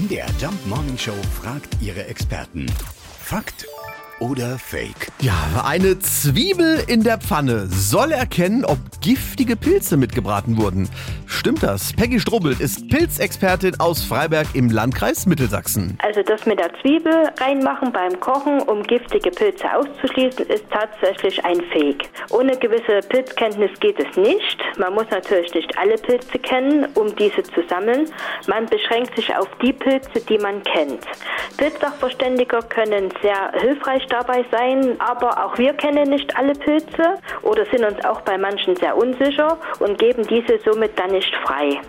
MDR Jump Morning Show fragt ihre Experten. Fakt oder Fake? Ja, eine Zwiebel in der Pfanne soll erkennen, ob giftige Pilze mitgebraten wurden. Stimmt das? Peggy Strubbelt ist Pilzexpertin aus Freiberg im Landkreis Mittelsachsen. Also das mit der Zwiebel reinmachen beim Kochen, um giftige Pilze auszuschließen, ist tatsächlich ein Fake. Ohne gewisse Pilzkenntnis geht es nicht. Man muss natürlich nicht alle Pilze kennen, um diese zu sammeln. Man beschränkt sich auf die Pilze, die man kennt. Pilzsachverständiger können sehr hilfreich dabei sein, aber auch wir kennen nicht alle Pilze oder sind uns auch bei manchen sehr unsicher und geben diese somit dann nicht frei.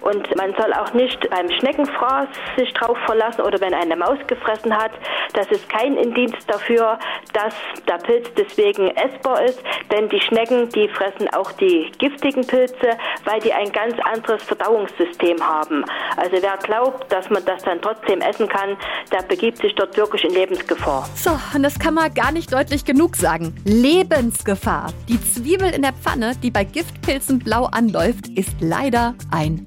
Und man soll auch nicht beim Schneckenfraß sich drauf verlassen oder wenn eine Maus gefressen hat. Das ist kein Indiz dafür, dass der Pilz deswegen essbar ist, denn die Schnecken, die fressen auch die giftigen Pilze, weil die ein ganz anderes Verdauungssystem haben. Also wer glaubt, dass man das dann trotzdem essen kann, der begibt sich dort wirklich in Lebensgefahr. So, und das kann man gar nicht deutlich genug sagen. Lebensgefahr. Die Zwiebel in der Pfanne, die bei Giftpilzen blau anläuft, ist leider ein